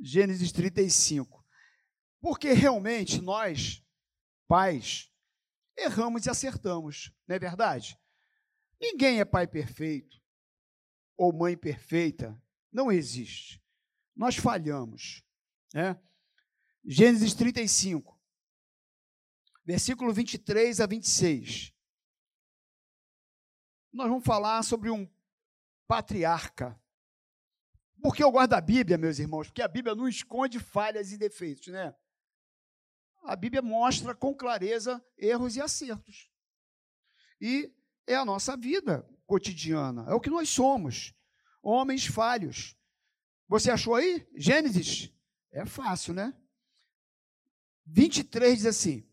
Gênesis 35. Porque realmente nós, pais, erramos e acertamos, não é verdade? Ninguém é pai perfeito ou mãe perfeita, não existe. Nós falhamos, né? Gênesis 35, versículo 23 a 26. Nós vamos falar sobre um patriarca. Por que eu gosto da Bíblia, meus irmãos? Porque a Bíblia não esconde falhas e defeitos, né? A Bíblia mostra com clareza erros e acertos. E é a nossa vida cotidiana, é o que nós somos, homens falhos. Você achou aí? Gênesis? É fácil, né? 23 diz assim: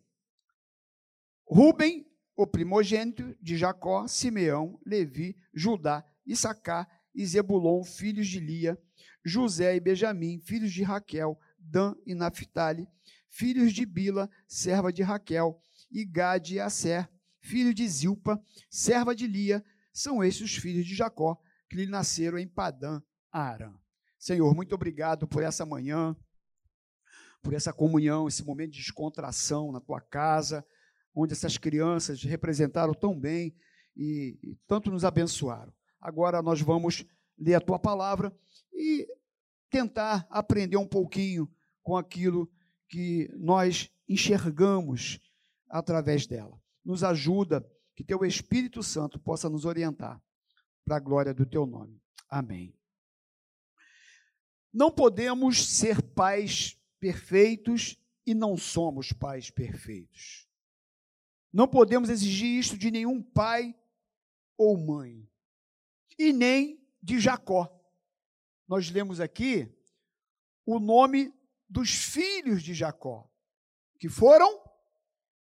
Rubem, o primogênito de Jacó, Simeão, Levi, Judá, Issacar e Zebulon, filhos de Lia, José e Benjamim, filhos de Raquel, Dan e Naphtali, filhos de Bila, serva de Raquel, e Gade e Asser, filho de Zilpa, serva de Lia, são esses os filhos de Jacó, que lhe nasceram em Padã, Arã. Senhor, muito obrigado por essa manhã, por essa comunhão, esse momento de descontração na tua casa, onde essas crianças representaram tão bem e, e tanto nos abençoaram. Agora nós vamos ler a tua palavra e tentar aprender um pouquinho com aquilo que nós enxergamos através dela. Nos ajuda que teu Espírito Santo possa nos orientar para a glória do teu nome. Amém. Não podemos ser pais perfeitos e não somos pais perfeitos. Não podemos exigir isso de nenhum pai ou mãe, e nem de Jacó. Nós lemos aqui o nome dos filhos de Jacó, que foram,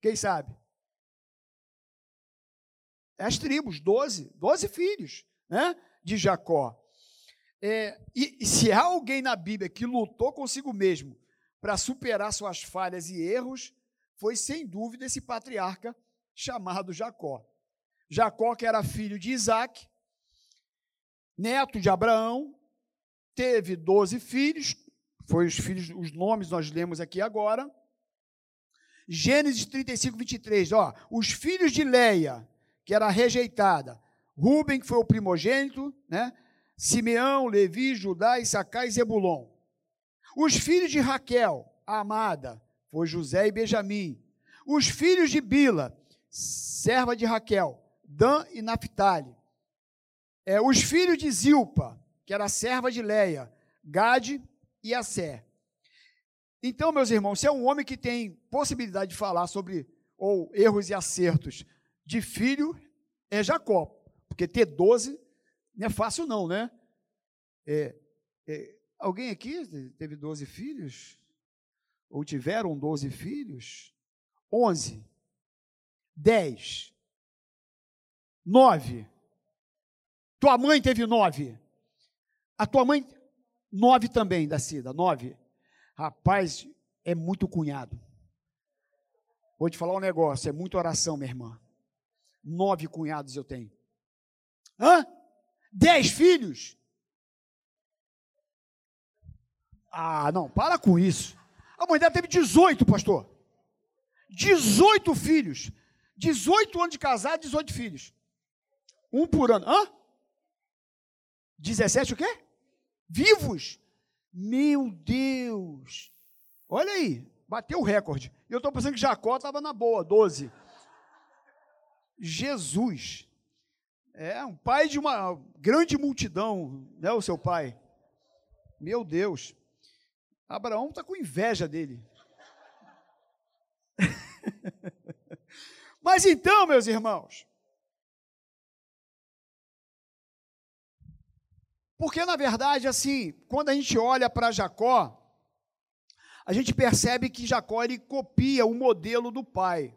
quem sabe? As tribos, doze, doze filhos né, de Jacó. É, e, e se há alguém na Bíblia que lutou consigo mesmo para superar suas falhas e erros, foi sem dúvida esse patriarca chamado Jacó. Jacó, que era filho de Isaac, neto de Abraão, teve doze filhos, foi os filhos, os nomes nós lemos aqui agora. Gênesis 35, 23, ó, os filhos de Leia, que era rejeitada, Ruben, que foi o primogênito, né? Simeão, Levi, Judá, Issacar e Zebulon. Os filhos de Raquel, a amada, foi José e Benjamim. Os filhos de Bila, serva de Raquel, Dan e Naphtali. É, os filhos de Zilpa, que era serva de Leia, Gade e Assé. Então, meus irmãos, se é um homem que tem possibilidade de falar sobre ou erros e acertos de filho, é Jacó. Porque ter 12 não é fácil, não, né? É, é, alguém aqui teve 12 filhos? Ou tiveram 12 filhos? 11. 10. 9. Tua mãe teve 9. A tua mãe, 9 também, da Cida, 9. Rapaz, é muito cunhado. Vou te falar um negócio, é muita oração, minha irmã. Nove cunhados eu tenho. Hã? Dez filhos? Ah, não, para com isso. A mãe dela teve 18, pastor. 18 filhos. 18 anos de casado, 18 filhos. Um por ano. Hã? 17 o quê? Vivos. Meu Deus. Olha aí, bateu o recorde. Eu estou pensando que Jacó estava na boa, 12. Jesus. É um pai de uma grande multidão, né, o seu pai. Meu Deus. Abraão está com inveja dele. Mas então, meus irmãos, porque na verdade, assim, quando a gente olha para Jacó, a gente percebe que Jacó ele copia o modelo do pai.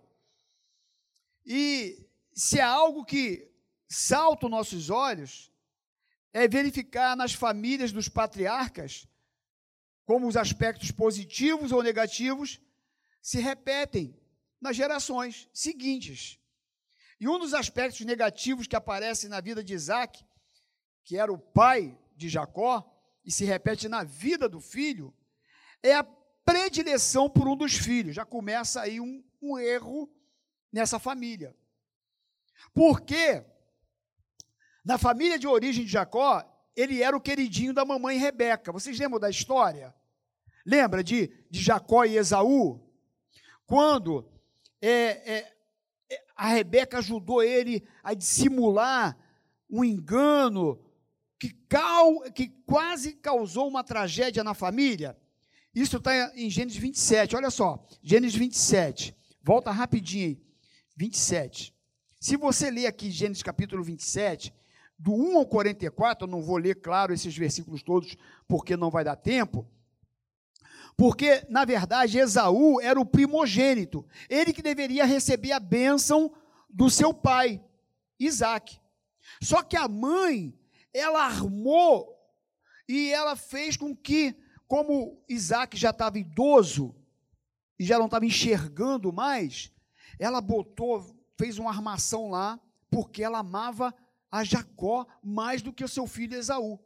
E se é algo que salta os nossos olhos, é verificar nas famílias dos patriarcas como os aspectos positivos ou negativos se repetem nas gerações seguintes. E um dos aspectos negativos que aparece na vida de Isaac, que era o pai de Jacó, e se repete na vida do filho, é a predileção por um dos filhos. Já começa aí um, um erro nessa família. Porque na família de origem de Jacó, ele era o queridinho da mamãe Rebeca. Vocês lembram da história? Lembra de, de Jacó e Esaú? Quando é, é, é a Rebeca ajudou ele a dissimular um engano que, cal, que quase causou uma tragédia na família. Isso está em Gênesis 27. Olha só, Gênesis 27. Volta rapidinho aí. 27. Se você ler aqui Gênesis capítulo 27, do 1 ao 44, eu não vou ler, claro, esses versículos todos, porque não vai dar tempo. Porque, na verdade, Esaú era o primogênito, ele que deveria receber a bênção do seu pai, Isaac. Só que a mãe, ela armou e ela fez com que, como Isaac já estava idoso e já não estava enxergando mais, ela botou, fez uma armação lá, porque ela amava a Jacó mais do que o seu filho Esaú.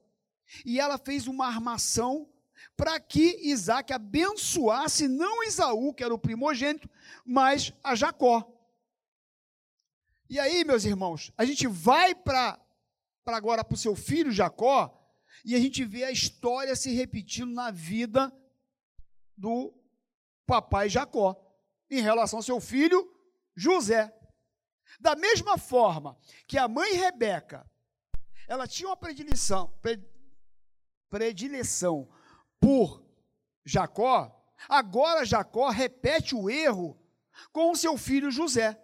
E ela fez uma armação para que Isaac abençoasse não Esaú, que era o primogênito, mas a Jacó. E aí, meus irmãos, a gente vai para agora para o seu filho Jacó, e a gente vê a história se repetindo na vida do papai Jacó, em relação ao seu filho José. Da mesma forma que a mãe Rebeca, ela tinha uma predileção, predileção por Jacó, agora Jacó repete o erro com o seu filho José.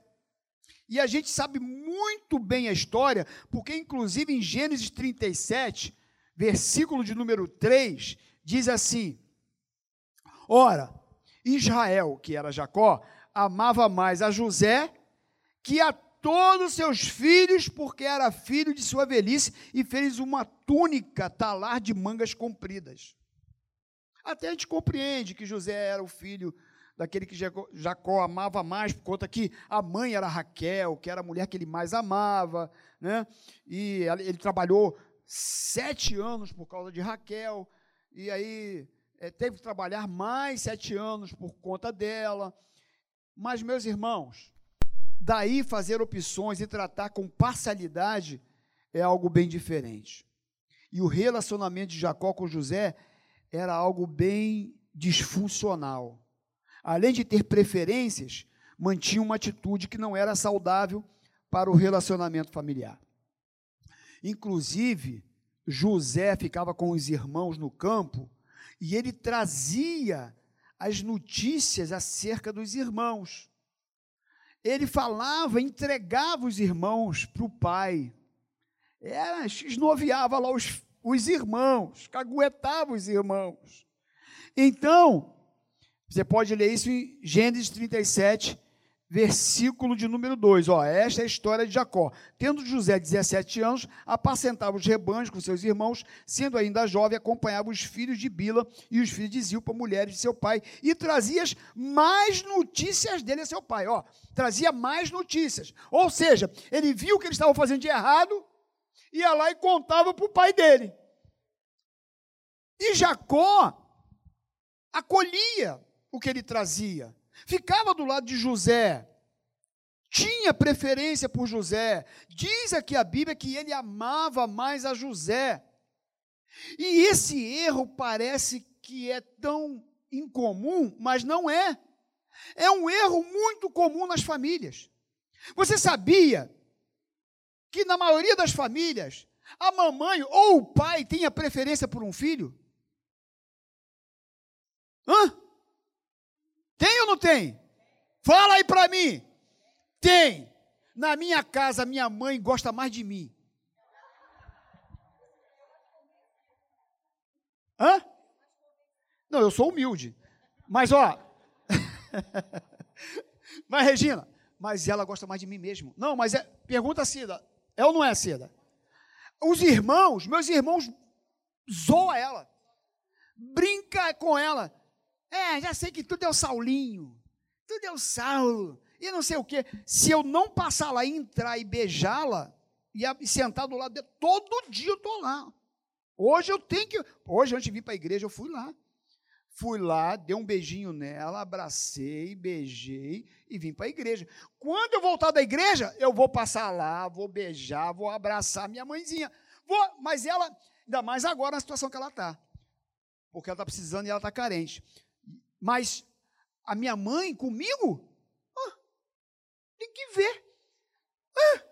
E a gente sabe muito bem a história, porque inclusive em Gênesis 37, versículo de número 3, diz assim: Ora, Israel, que era Jacó, amava mais a José que a todos seus filhos, porque era filho de sua velhice, e fez uma túnica talar de mangas compridas. Até a gente compreende que José era o filho daquele que Jacó amava mais, por conta que a mãe era Raquel, que era a mulher que ele mais amava, né? E ele trabalhou sete anos por causa de Raquel, e aí é, teve que trabalhar mais sete anos por conta dela. Mas, meus irmãos, Daí fazer opções e tratar com parcialidade é algo bem diferente. E o relacionamento de Jacó com José era algo bem disfuncional. Além de ter preferências, mantinha uma atitude que não era saudável para o relacionamento familiar. Inclusive, José ficava com os irmãos no campo e ele trazia as notícias acerca dos irmãos ele falava, entregava os irmãos para o pai. Era, esnoviava lá os, os irmãos, caguetava os irmãos. Então, você pode ler isso em Gênesis 37, versículo de número 2. Ó, esta é a história de Jacó. Tendo José 17 anos, apacentava os rebanhos com seus irmãos, sendo ainda jovem, acompanhava os filhos de Bila e os filhos de Zilpa, mulheres de seu pai, e trazia mais notícias dele a seu pai. Ó, trazia mais notícias. Ou seja, ele viu o que eles estavam fazendo de errado, ia lá e contava para o pai dele. E Jacó acolhia o que ele trazia ficava do lado de José, tinha preferência por José. Diz aqui a Bíblia que ele amava mais a José. E esse erro parece que é tão incomum, mas não é. É um erro muito comum nas famílias. Você sabia que na maioria das famílias, a mamãe ou o pai tem a preferência por um filho? Hã? Ou não tem? Fala aí para mim. Tem. Na minha casa, minha mãe gosta mais de mim. Hã? Não, eu sou humilde. Mas, ó. mas, Regina, mas ela gosta mais de mim mesmo. Não, mas é. Pergunta, Cida. É ou não é, Cida? Os irmãos, meus irmãos, zoa ela. Brinca com ela. É, já sei que tudo é o Saulinho, tudo é o Saulo, e não sei o quê. Se eu não passar lá e entrar e beijá-la, e sentar do lado dela, todo dia eu estou lá. Hoje eu tenho que. Hoje, antes de vir para a igreja, eu fui lá. Fui lá, dei um beijinho nela, abracei, beijei e vim para a igreja. Quando eu voltar da igreja, eu vou passar lá, vou beijar, vou abraçar minha mãezinha. Vou, mas ela, ainda mais agora na situação que ela está. Porque ela está precisando e ela está carente. Mas a minha mãe comigo, ah, tem que ver. Ah.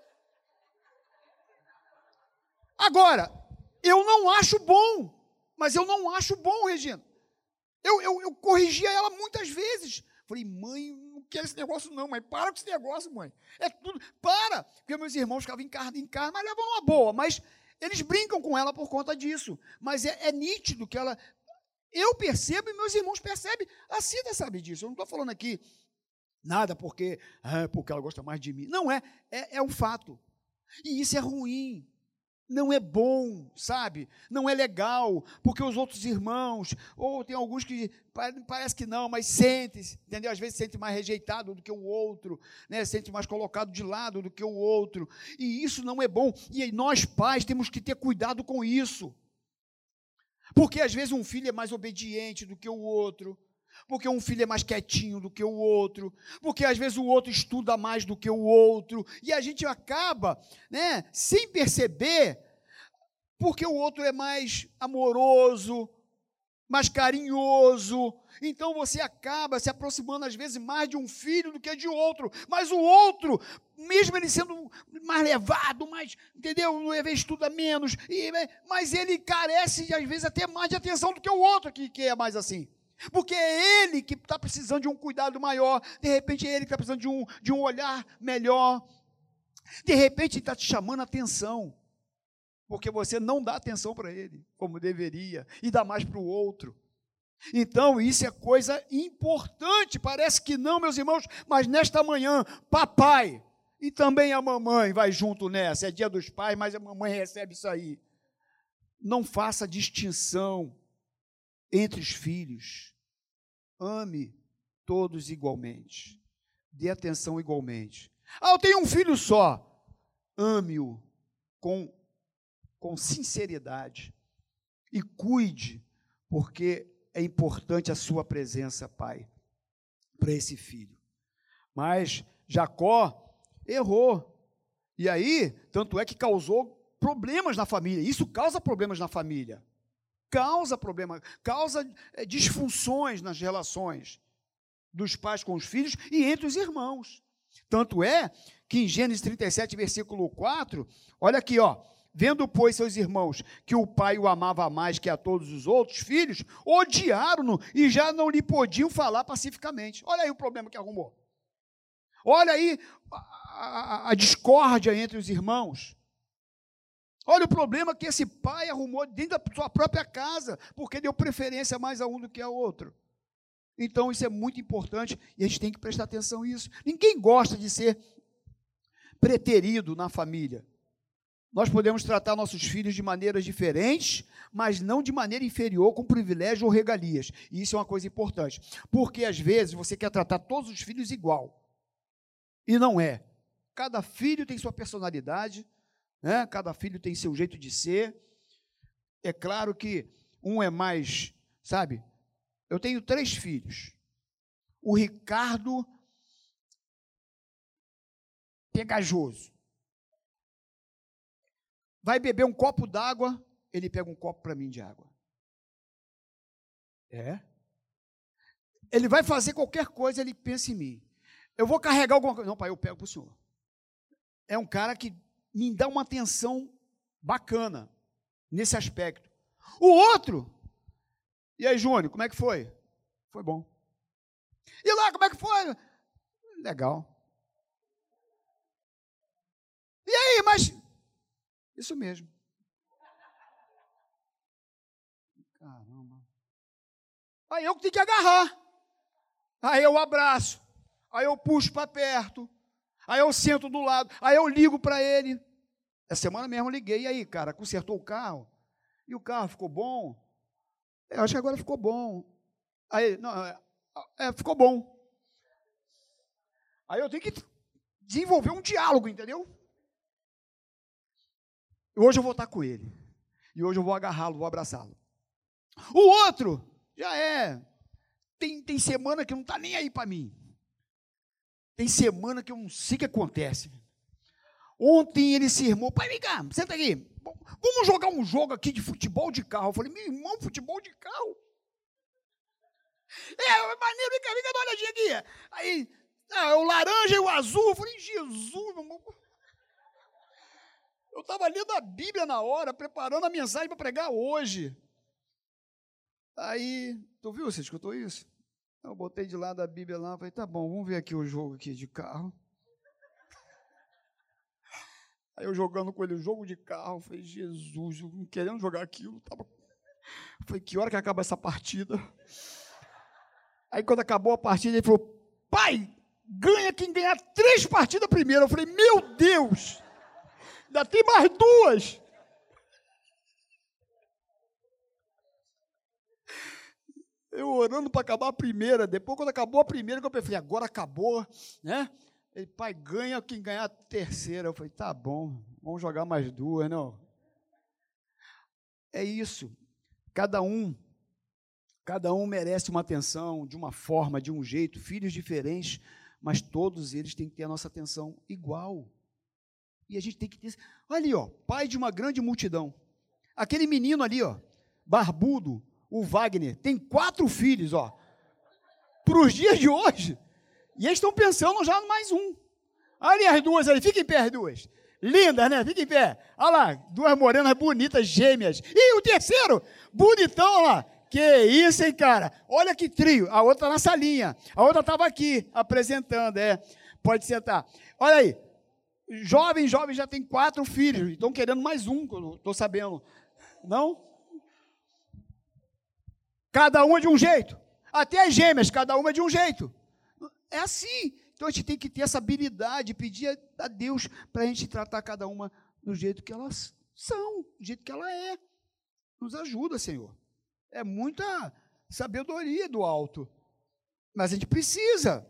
Agora, eu não acho bom, mas eu não acho bom, Regina. Eu, eu, eu corrigia ela muitas vezes. Falei, mãe, não quero esse negócio, não, mãe. Para com esse negócio, mãe. É tudo. Para! Porque meus irmãos ficavam em casa, em casa, mas levam uma boa. Mas eles brincam com ela por conta disso. Mas é, é nítido que ela. Eu percebo e meus irmãos percebem. A Cida sabe disso. Eu não estou falando aqui nada porque, ah, porque ela gosta mais de mim. Não é. É, é um fato. E isso é ruim não é bom, sabe? Não é legal, porque os outros irmãos, ou tem alguns que parece que não, mas sente, entendeu? Às vezes sente mais rejeitado do que o outro, né? Sente mais colocado de lado do que o outro. E isso não é bom. E nós pais temos que ter cuidado com isso. Porque às vezes um filho é mais obediente do que o outro. Porque um filho é mais quietinho do que o outro, porque às vezes o outro estuda mais do que o outro, e a gente acaba, né, sem perceber, porque o outro é mais amoroso, mais carinhoso, então você acaba se aproximando às vezes mais de um filho do que de outro, mas o outro, mesmo ele sendo mais levado, mais, entendeu? No estuda menos, e, mas ele carece às vezes até mais de atenção do que o outro que, que é mais assim. Porque é ele que está precisando de um cuidado maior, de repente é ele que está precisando de um, de um olhar melhor. De repente ele está te chamando a atenção, porque você não dá atenção para ele, como deveria, e dá mais para o outro. Então, isso é coisa importante. Parece que não, meus irmãos, mas nesta manhã, papai e também a mamãe vai junto nessa. É dia dos pais, mas a mamãe recebe isso aí. Não faça distinção entre os filhos. Ame todos igualmente. Dê atenção igualmente. Ah, eu tenho um filho só. Ame-o com, com sinceridade. E cuide, porque é importante a sua presença, pai, para esse filho. Mas Jacó errou. E aí, tanto é que causou problemas na família. Isso causa problemas na família causa problema, causa é, disfunções nas relações dos pais com os filhos e entre os irmãos. Tanto é que em Gênesis 37, versículo 4, olha aqui, ó. Vendo, pois, seus irmãos que o pai o amava mais que a todos os outros filhos, odiaram-no e já não lhe podiam falar pacificamente. Olha aí o problema que arrumou. Olha aí a, a, a discórdia entre os irmãos. Olha o problema que esse pai arrumou dentro da sua própria casa, porque deu preferência mais a um do que a outro. Então, isso é muito importante e a gente tem que prestar atenção nisso. Ninguém gosta de ser preterido na família. Nós podemos tratar nossos filhos de maneiras diferentes, mas não de maneira inferior, com privilégio ou regalias. E isso é uma coisa importante. Porque às vezes você quer tratar todos os filhos igual. E não é. Cada filho tem sua personalidade, né? cada filho tem seu jeito de ser. É claro que um é mais, sabe? Eu tenho três filhos. O Ricardo, pegajoso. Vai beber um copo d'água, ele pega um copo para mim de água. É. Ele vai fazer qualquer coisa, ele pensa em mim. Eu vou carregar alguma coisa. Não, pai, eu pego para o senhor. É um cara que me dá uma atenção bacana nesse aspecto. O outro, e aí, Júnior, como é que foi? Foi bom. E lá, como é que foi? Legal. E aí, mas. Isso mesmo. Caramba. Aí eu tenho que agarrar. Aí eu abraço. Aí eu puxo para perto. Aí eu sento do lado, aí eu ligo para ele. Essa semana mesmo eu liguei, e aí, cara, consertou o carro? E o carro ficou bom? É, eu acho que agora ficou bom. Aí, não, é, é, ficou bom. Aí eu tenho que desenvolver um diálogo, entendeu? Hoje eu vou estar com ele. E hoje eu vou agarrá-lo, vou abraçá-lo. O outro, Já é. Tem, tem semana que não está nem aí para mim. Tem semana que eu não sei o que acontece. Ontem ele se irmou. Pai, vem cá, senta aqui. Vamos jogar um jogo aqui de futebol de carro. Eu falei, meu irmão, futebol de carro? É, maneiro, vem cá, vem cá, dá uma olhadinha aqui. Aí, ah, o laranja e o azul. Eu falei, Jesus, meu irmão. Eu estava lendo a Bíblia na hora, preparando a mensagem para pregar hoje. Aí, tu viu, você escutou isso? Eu botei de lado a Bíblia lá, falei, tá bom, vamos ver aqui o jogo aqui de carro. Aí eu jogando com ele o jogo de carro, falei, Jesus, eu não querendo jogar aquilo. Tava... Falei, que hora que acaba essa partida? Aí quando acabou a partida, ele falou, pai, ganha quem ganhar três partidas primeiro. Eu falei, meu Deus, ainda tem mais duas. Eu orando para acabar a primeira. Depois, quando acabou a primeira, eu falei, agora acabou, né? Ele, pai, ganha quem ganhar a terceira. Eu falei, tá bom, vamos jogar mais duas, não. É isso. Cada um, cada um merece uma atenção de uma forma, de um jeito, filhos diferentes, mas todos eles têm que ter a nossa atenção igual. E a gente tem que ter. Olha ali, ó, pai de uma grande multidão. Aquele menino ali, ó, barbudo, o Wagner, tem quatro filhos, ó. Para os dias de hoje. E eles estão pensando já no mais um. Ali as duas ali, fica em pé as duas. Lindas, né? Fica em pé. Olha lá, duas morenas bonitas, gêmeas. E o terceiro, bonitão, olha lá. Que isso, hein, cara? Olha que trio. A outra na salinha. A outra estava aqui, apresentando, é. Pode sentar. Olha aí. Jovem, jovem já tem quatro filhos. Estão querendo mais um, estou sabendo. Não? Cada uma de um jeito. Até as gêmeas, cada uma de um jeito. É assim. Então a gente tem que ter essa habilidade, pedir a Deus para a gente tratar cada uma do jeito que elas são, do jeito que ela é. Nos ajuda, Senhor. É muita sabedoria do alto. Mas a gente precisa.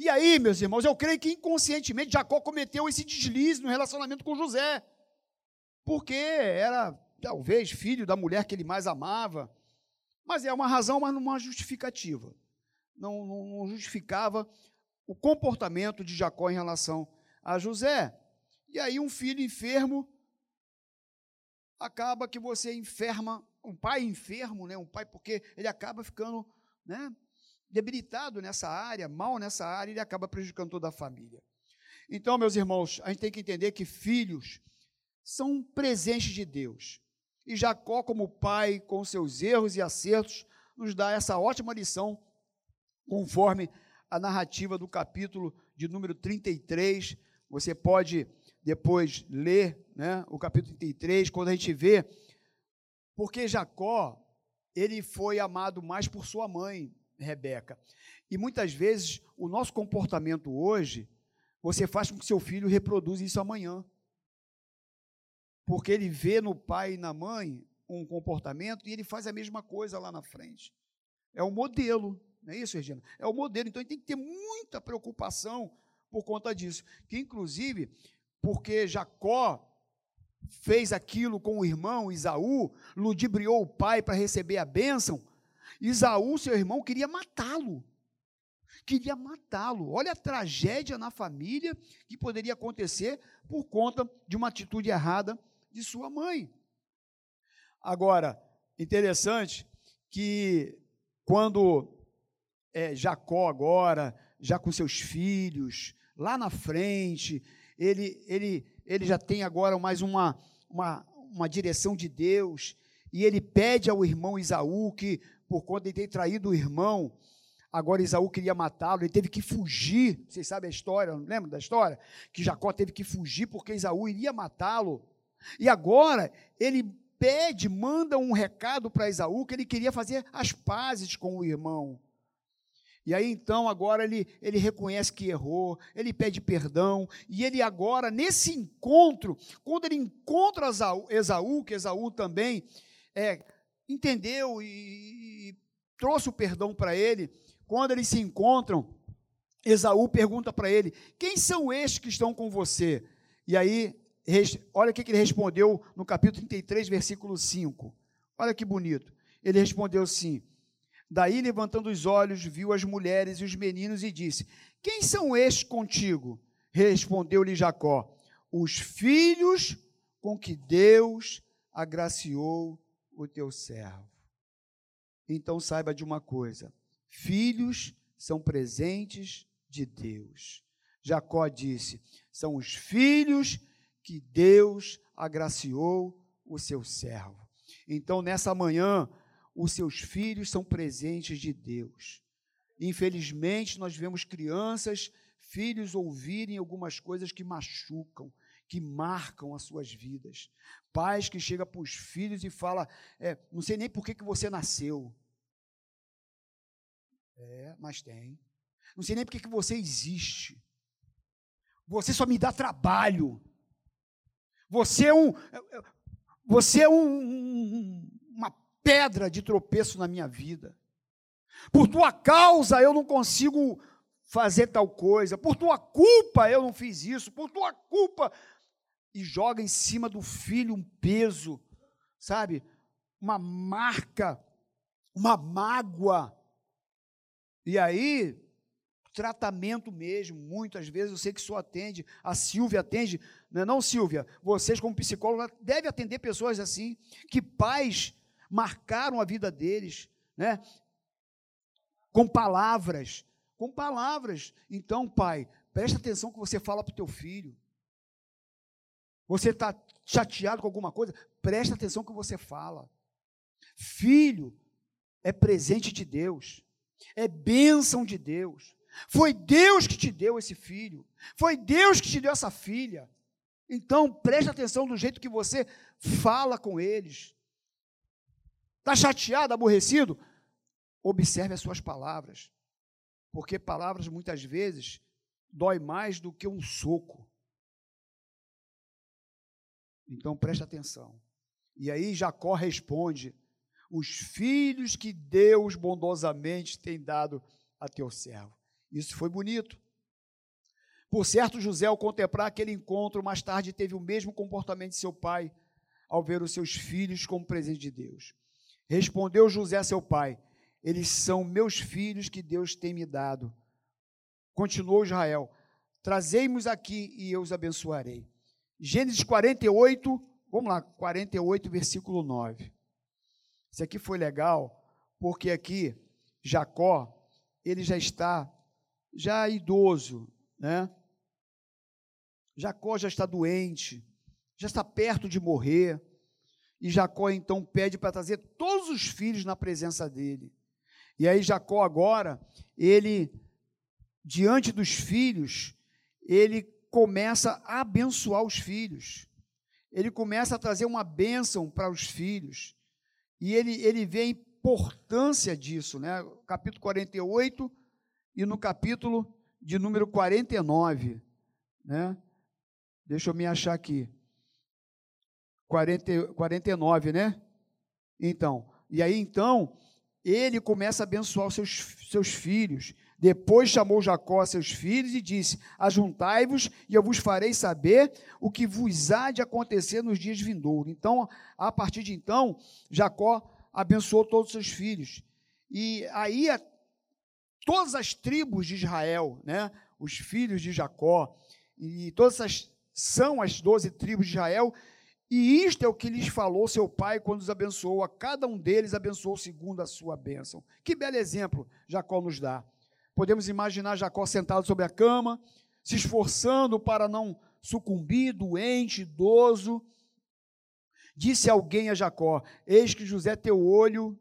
E aí, meus irmãos, eu creio que inconscientemente Jacó cometeu esse deslize no relacionamento com José. Porque era, talvez, filho da mulher que ele mais amava. Mas é uma razão, mas não uma justificativa. Não, não, não justificava o comportamento de Jacó em relação a José. E aí um filho enfermo acaba que você enferma, um pai enfermo, né? Um pai porque ele acaba ficando, né, debilitado nessa área, mal nessa área, ele acaba prejudicando toda a família. Então, meus irmãos, a gente tem que entender que filhos são presentes de Deus. E Jacó, como pai, com seus erros e acertos, nos dá essa ótima lição, conforme a narrativa do capítulo de número 33. Você pode depois ler né, o capítulo 33, quando a gente vê, porque Jacó, ele foi amado mais por sua mãe, Rebeca. E muitas vezes o nosso comportamento hoje, você faz com que seu filho reproduza isso amanhã porque ele vê no pai e na mãe um comportamento e ele faz a mesma coisa lá na frente. É o modelo, não é isso, Regina? É o modelo. Então, ele tem que ter muita preocupação por conta disso. Que, inclusive, porque Jacó fez aquilo com o irmão Isaú, ludibriou o pai para receber a bênção, Isaú, seu irmão, queria matá-lo. Queria matá-lo. Olha a tragédia na família que poderia acontecer por conta de uma atitude errada de sua mãe. Agora, interessante que quando é, Jacó agora, já com seus filhos, lá na frente, ele, ele, ele já tem agora mais uma, uma, uma direção de Deus, e ele pede ao irmão Isaú que, por conta de ter traído o irmão, agora Isaú queria matá-lo, ele teve que fugir. Vocês sabem a história, lembra da história? Que Jacó teve que fugir porque Isaú iria matá-lo. E agora ele pede, manda um recado para Esaú que ele queria fazer as pazes com o irmão. E aí então agora ele, ele reconhece que errou, ele pede perdão, e ele agora, nesse encontro, quando ele encontra Esaú que Esaú também é, entendeu e, e trouxe o perdão para ele, quando eles se encontram, Esaú pergunta para ele: Quem são estes que estão com você? E aí olha o que ele respondeu no capítulo 33, versículo 5. Olha que bonito. Ele respondeu assim: Daí, levantando os olhos, viu as mulheres e os meninos e disse: Quem são estes contigo? Respondeu-lhe Jacó: Os filhos com que Deus agraciou o teu servo. Então saiba de uma coisa: filhos são presentes de Deus. Jacó disse: são os filhos que Deus agraciou o seu servo. Então, nessa manhã, os seus filhos são presentes de Deus. Infelizmente, nós vemos crianças, filhos ouvirem algumas coisas que machucam, que marcam as suas vidas. Pais que chegam para os filhos e falam, é, não sei nem por que, que você nasceu. É, mas tem. Não sei nem por que, que você existe. Você só me dá trabalho. Você é um. Você é um, uma pedra de tropeço na minha vida. Por tua causa eu não consigo fazer tal coisa. Por tua culpa eu não fiz isso. Por tua culpa. E joga em cima do filho um peso, sabe? Uma marca, uma mágoa. E aí, tratamento mesmo, muitas vezes eu sei que só atende, a Silvia atende, não é não, Silvia? Vocês, como psicóloga, devem atender pessoas assim, que pais marcaram a vida deles, né? Com palavras, com palavras. Então, pai, presta atenção que você fala para o teu filho. Você está chateado com alguma coisa? Presta atenção que você fala. Filho é presente de Deus, é bênção de Deus. Foi Deus que te deu esse filho. Foi Deus que te deu essa filha. Então, preste atenção do jeito que você fala com eles. Está chateado, aborrecido? Observe as suas palavras. Porque palavras muitas vezes dói mais do que um soco. Então preste atenção. E aí Jacó responde: Os filhos que Deus bondosamente tem dado a teu servo. Isso foi bonito. Por certo, José, ao contemplar aquele encontro, mais tarde teve o mesmo comportamento de seu pai ao ver os seus filhos como presente de Deus. Respondeu José a seu pai: Eles são meus filhos que Deus tem me dado. Continuou Israel: Trazei-mos aqui e eu os abençoarei. Gênesis 48, vamos lá, 48, versículo 9. Isso aqui foi legal, porque aqui Jacó, ele já está já idoso, né? Jacó já está doente, já está perto de morrer. E Jacó então pede para trazer todos os filhos na presença dele. E aí Jacó agora, ele diante dos filhos, ele começa a abençoar os filhos. Ele começa a trazer uma bênção para os filhos. E ele, ele vê a importância disso, né? Capítulo 48, e no capítulo de número 49, né? Deixa eu me achar aqui. 40, 49, né? Então, e aí então, ele começa a abençoar os seus, seus filhos. Depois chamou Jacó a seus filhos e disse: Ajuntai-vos e eu vos farei saber o que vos há de acontecer nos dias vindouros. Então, a partir de então, Jacó abençoou todos os seus filhos. E aí todas as tribos de Israel, né, os filhos de Jacó, e todas essas são as doze tribos de Israel, e isto é o que lhes falou seu pai quando os abençoou, a cada um deles abençoou segundo a sua bênção. Que belo exemplo Jacó nos dá. Podemos imaginar Jacó sentado sobre a cama, se esforçando para não sucumbir, doente, idoso. Disse alguém a Jacó: Eis que José, teu olho,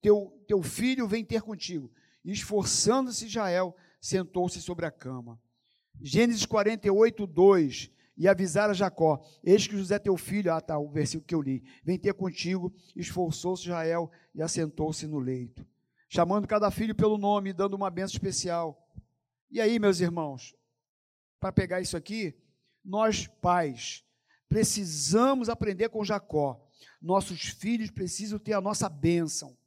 teu, teu filho, vem ter contigo. Esforçando-se Israel, sentou-se sobre a cama. Gênesis 48, 2. E avisar a Jacó: Eis que José teu filho, ah tá, o versículo que eu li, vem ter contigo. Esforçou-se Israel e assentou-se no leito, chamando cada filho pelo nome, dando uma benção especial. E aí, meus irmãos, para pegar isso aqui, nós pais precisamos aprender com Jacó. Nossos filhos precisam ter a nossa bênção.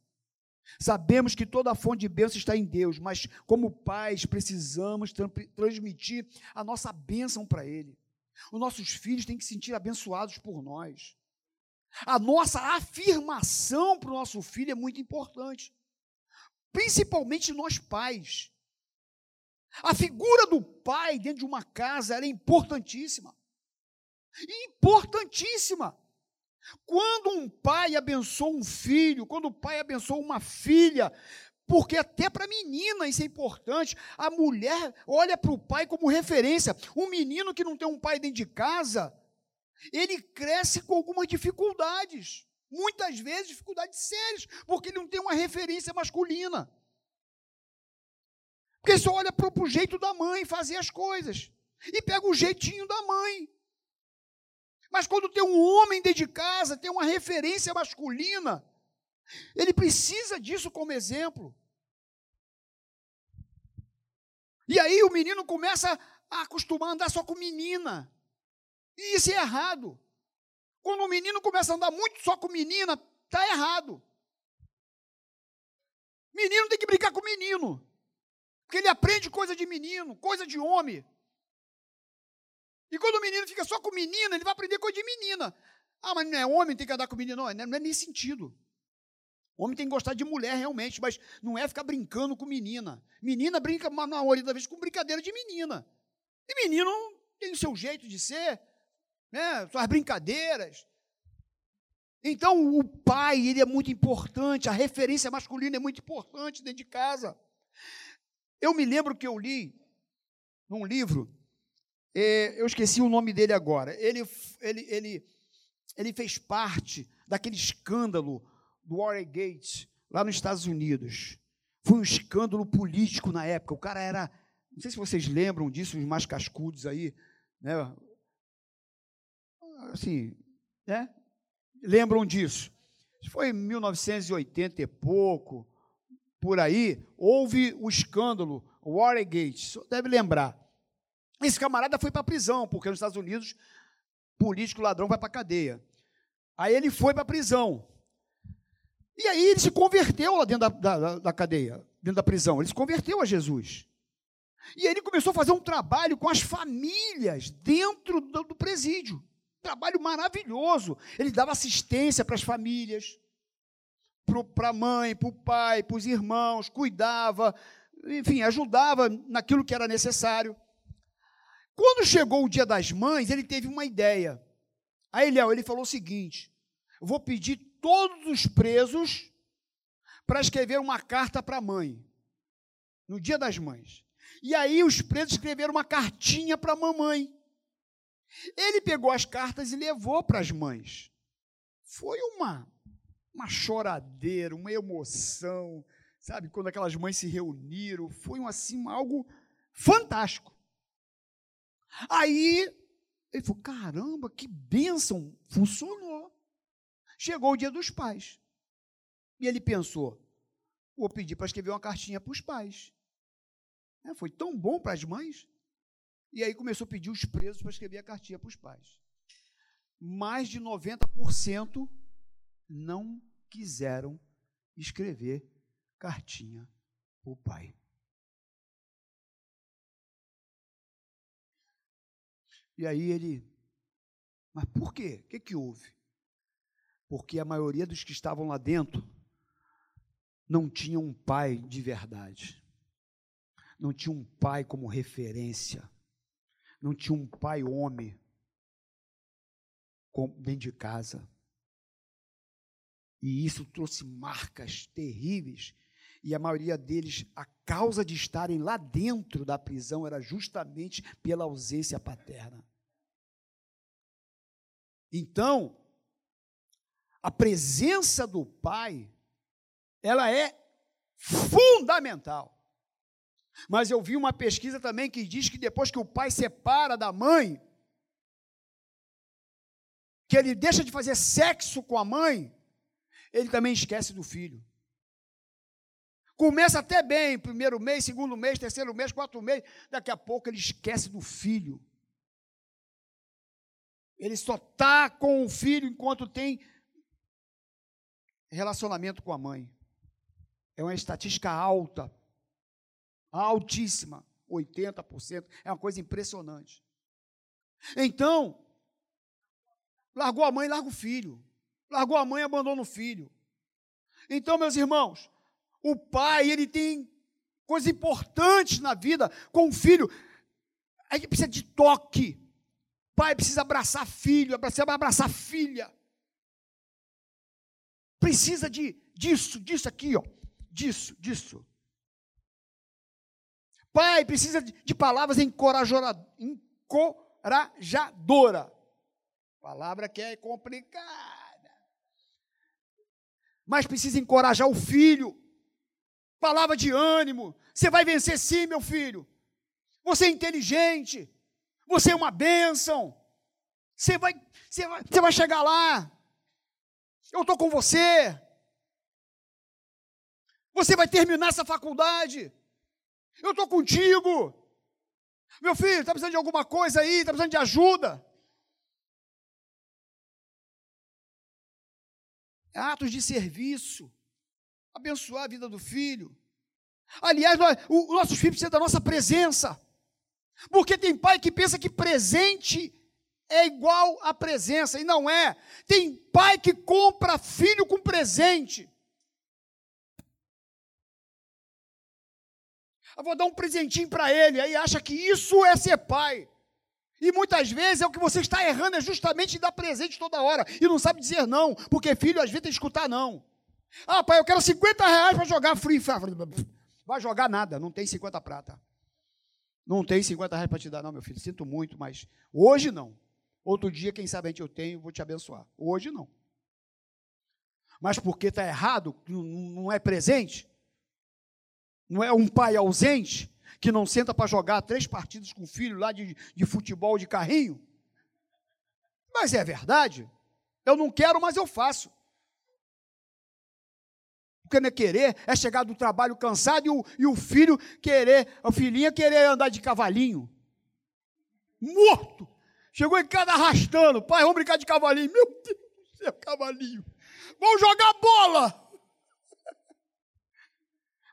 Sabemos que toda a fonte de bênção está em Deus, mas como pais precisamos transmitir a nossa bênção para Ele. Os nossos filhos têm que se sentir abençoados por nós. A nossa afirmação para o nosso filho é muito importante. Principalmente nós pais. A figura do pai dentro de uma casa era importantíssima. Importantíssima. Quando um pai abençoa um filho, quando o pai abençoa uma filha, porque até para a menina isso é importante. A mulher olha para o pai como referência. Um menino que não tem um pai dentro de casa, ele cresce com algumas dificuldades. Muitas vezes dificuldades sérias, porque ele não tem uma referência masculina. Porque só olha para o jeito da mãe fazer as coisas. E pega o jeitinho da mãe. Mas quando tem um homem dentro de casa, tem uma referência masculina, ele precisa disso como exemplo. E aí o menino começa a acostumar a andar só com menina. E isso é errado. Quando o menino começa a andar muito só com menina, está errado. Menino tem que brincar com menino. Porque ele aprende coisa de menino, coisa de homem. E quando o menino fica só com menina, ele vai aprender coisa de menina. Ah, mas não é homem, tem que andar com menino. Não, não é nesse sentido. Homem tem que gostar de mulher realmente, mas não é ficar brincando com menina. Menina brinca, na maioria das vezes, com brincadeira de menina. E menino tem o seu jeito de ser, né? suas brincadeiras. Então, o pai, ele é muito importante, a referência masculina é muito importante dentro de casa. Eu me lembro que eu li num livro, é, eu esqueci o nome dele agora. Ele, ele, ele, ele fez parte daquele escândalo do Watergate, lá nos Estados Unidos. Foi um escândalo político na época. O cara era. Não sei se vocês lembram disso, os mais cascudos aí, né? Assim, né? Lembram disso? Foi em 1980 e pouco, por aí, houve o escândalo Watergate, deve lembrar. Esse camarada foi para a prisão, porque nos Estados Unidos, político ladrão vai para a cadeia. Aí ele foi para a prisão. E aí ele se converteu lá dentro da, da, da, cadeia, dentro da prisão. Ele se converteu a Jesus. E ele começou a fazer um trabalho com as famílias dentro do, do presídio. Trabalho maravilhoso. Ele dava assistência para as famílias para a mãe, para o pai, para os irmãos, cuidava, enfim, ajudava naquilo que era necessário. Quando chegou o dia das mães, ele teve uma ideia. Aí Eliel, ele falou o seguinte: eu vou pedir todos os presos para escrever uma carta para a mãe, no dia das mães. E aí os presos escreveram uma cartinha para a mamãe. Ele pegou as cartas e levou para as mães. Foi uma uma choradeira, uma emoção, sabe? Quando aquelas mães se reuniram, foi um, assim algo fantástico. Aí ele falou: caramba, que bênção, funcionou. Chegou o dia dos pais. E ele pensou: vou pedir para escrever uma cartinha para os pais. É, foi tão bom para as mães. E aí começou a pedir os presos para escrever a cartinha para os pais. Mais de 90% não quiseram escrever cartinha para o pai. E aí ele, mas por quê? O que, que houve? Porque a maioria dos que estavam lá dentro não tinha um pai de verdade, não tinha um pai como referência, não tinha um pai homem dentro de casa. E isso trouxe marcas terríveis. E a maioria deles, a causa de estarem lá dentro da prisão era justamente pela ausência paterna. Então, a presença do pai, ela é fundamental. Mas eu vi uma pesquisa também que diz que depois que o pai separa da mãe, que ele deixa de fazer sexo com a mãe, ele também esquece do filho. Começa até bem, primeiro mês, segundo mês, terceiro mês, quarto mês, daqui a pouco ele esquece do filho. Ele só está com o filho enquanto tem relacionamento com a mãe. É uma estatística alta, altíssima, 80%. É uma coisa impressionante. Então, largou a mãe, larga o filho. Largou a mãe abandona o filho. Então, meus irmãos, O pai, ele tem coisas importantes na vida com o filho. A gente precisa de toque. Pai precisa abraçar filho, precisa abraçar filha. Precisa de disso, disso aqui, ó. Disso, disso. Pai precisa de, palavras. Encorajadora. Palavra que é complicada. Mas precisa encorajar o filho. Palavra de ânimo. Você vai vencer sim, meu filho. Você é inteligente. Você é uma bênção. Você vai, você vai, você vai chegar lá. Eu estou com você. Você vai terminar essa faculdade. Eu estou contigo. Meu filho, está precisando de alguma coisa aí? Está precisando de ajuda? Atos de serviço. Abençoar a vida do filho. Aliás, nós, o, nossos filhos precisam da nossa presença. Porque tem pai que pensa que presente é igual a presença, e não é. Tem pai que compra filho com presente. Eu vou dar um presentinho para ele, aí acha que isso é ser pai. E muitas vezes é o que você está errando, é justamente dar presente toda hora. E não sabe dizer não, porque filho às vezes tem que escutar não. Ah, pai, eu quero 50 reais para jogar free fire. Vai jogar nada, não tem 50 prata. Não tem 50 reais para te dar, não, meu filho. Sinto muito, mas hoje não. Outro dia, quem sabe a gente eu tenho, vou te abençoar. Hoje não. Mas porque está errado, não é presente, não é um pai ausente que não senta para jogar três partidas com o filho lá de, de futebol de carrinho. Mas é verdade. Eu não quero, mas eu faço. Porque não é querer, é chegar do trabalho cansado e o, e o filho querer, a filhinha querer andar de cavalinho. Morto. Chegou em casa arrastando. Pai, vamos brincar de cavalinho. Meu Deus do céu, cavalinho. Vamos jogar bola.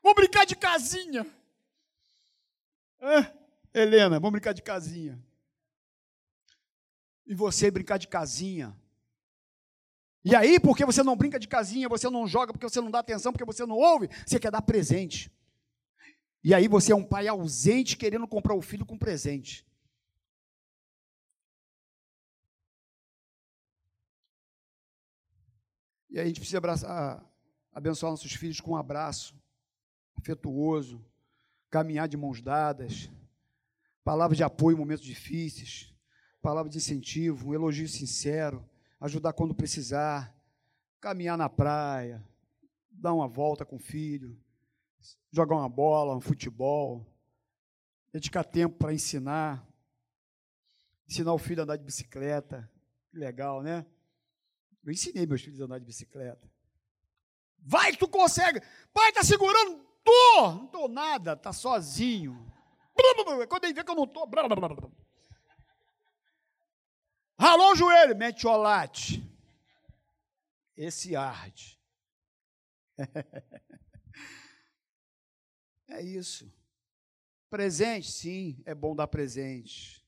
Vamos brincar de casinha. É, Helena, vamos brincar de casinha. E você brincar de casinha. E aí, porque você não brinca de casinha, você não joga, porque você não dá atenção, porque você não ouve, você quer dar presente. E aí você é um pai ausente querendo comprar o filho com presente. E aí a gente precisa abraçar, abençoar nossos filhos com um abraço afetuoso, caminhar de mãos dadas, palavras de apoio em momentos difíceis, palavras de incentivo, um elogio sincero, ajudar quando precisar, caminhar na praia, dar uma volta com o filho, jogar uma bola, um futebol, dedicar tempo para ensinar, ensinar o filho a andar de bicicleta, que legal, né? Eu ensinei meus filhos a andar de bicicleta. Vai que tu consegue. Pai, tá segurando tô, não tô nada, tá sozinho. Quando ele vê que eu não tô. Ralou o joelho, metiolate. Esse arde. é isso. Presente, sim, é bom dar presente.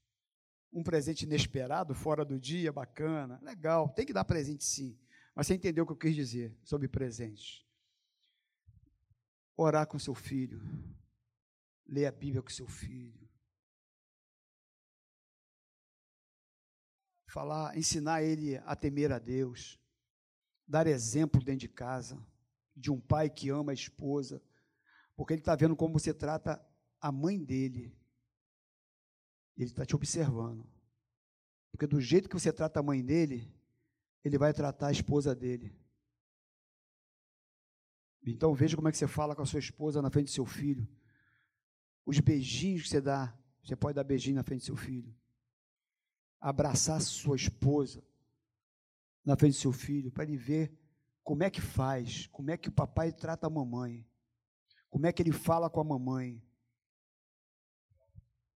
Um presente inesperado, fora do dia, bacana, legal. Tem que dar presente, sim. Mas você entendeu o que eu quis dizer sobre presente orar com seu filho, ler a Bíblia com seu filho, falar, ensinar ele a temer a Deus, dar exemplo dentro de casa de um pai que ama a esposa, porque ele está vendo como você trata a mãe dele. Ele está te observando. Porque do jeito que você trata a mãe dele, ele vai tratar a esposa dele. Então veja como é que você fala com a sua esposa na frente do seu filho. Os beijinhos que você dá, você pode dar beijinho na frente do seu filho. Abraçar sua esposa na frente do seu filho, para ele ver como é que faz, como é que o papai trata a mamãe, como é que ele fala com a mamãe.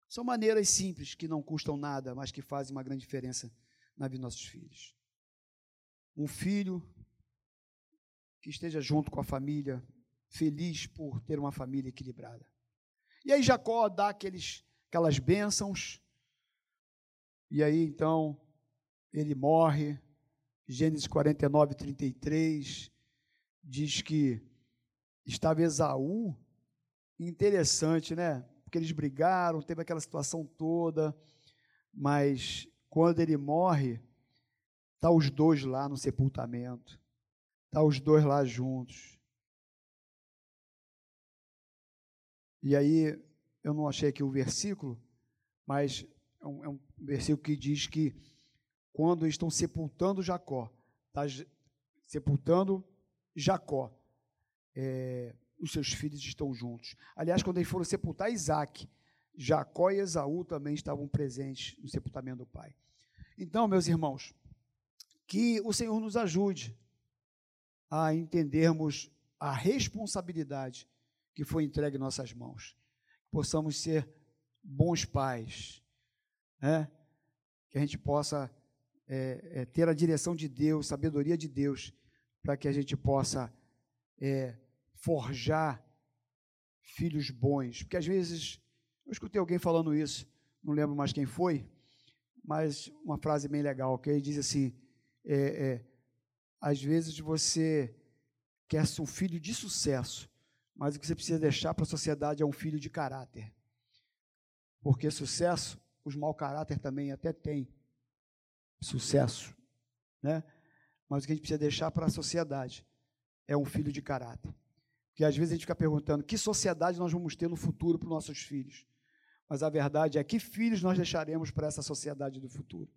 São maneiras simples que não custam nada, mas que fazem uma grande diferença na vida dos nossos filhos. Um filho que esteja junto com a família, feliz por ter uma família equilibrada. E aí Jacó dá aqueles, aquelas bênçãos, e aí então ele morre. Gênesis 49, 33 diz que estava Esaú, interessante, né? Porque eles brigaram, teve aquela situação toda, mas quando ele morre, tá os dois lá no sepultamento, tá os dois lá juntos. E aí eu não achei aqui o versículo, mas é um, é um versículo que diz que quando estão sepultando Jacó, está sepultando Jacó, é, os seus filhos estão juntos. Aliás, quando eles foram sepultar Isaac, Jacó e Esaú também estavam presentes no sepultamento do pai. Então, meus irmãos, que o Senhor nos ajude a entendermos a responsabilidade que foi entregue em nossas mãos. Que possamos ser bons pais, né? que a gente possa é, é, ter a direção de Deus, sabedoria de Deus, para que a gente possa é, forjar filhos bons. Porque às vezes, eu escutei alguém falando isso, não lembro mais quem foi, mas uma frase bem legal, que ele diz assim: é, é, às vezes você quer ser um filho de sucesso, mas o que você precisa deixar para a sociedade é um filho de caráter. Porque sucesso, os mau caráter também até têm sucesso, né? Mas o que a gente precisa deixar para a sociedade é um filho de caráter. Porque às vezes a gente fica perguntando que sociedade nós vamos ter no futuro para os nossos filhos. Mas a verdade é que filhos nós deixaremos para essa sociedade do futuro.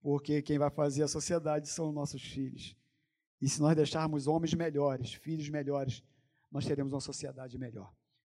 Porque quem vai fazer a sociedade são nossos filhos. E se nós deixarmos homens melhores, filhos melhores, nós teremos uma sociedade melhor.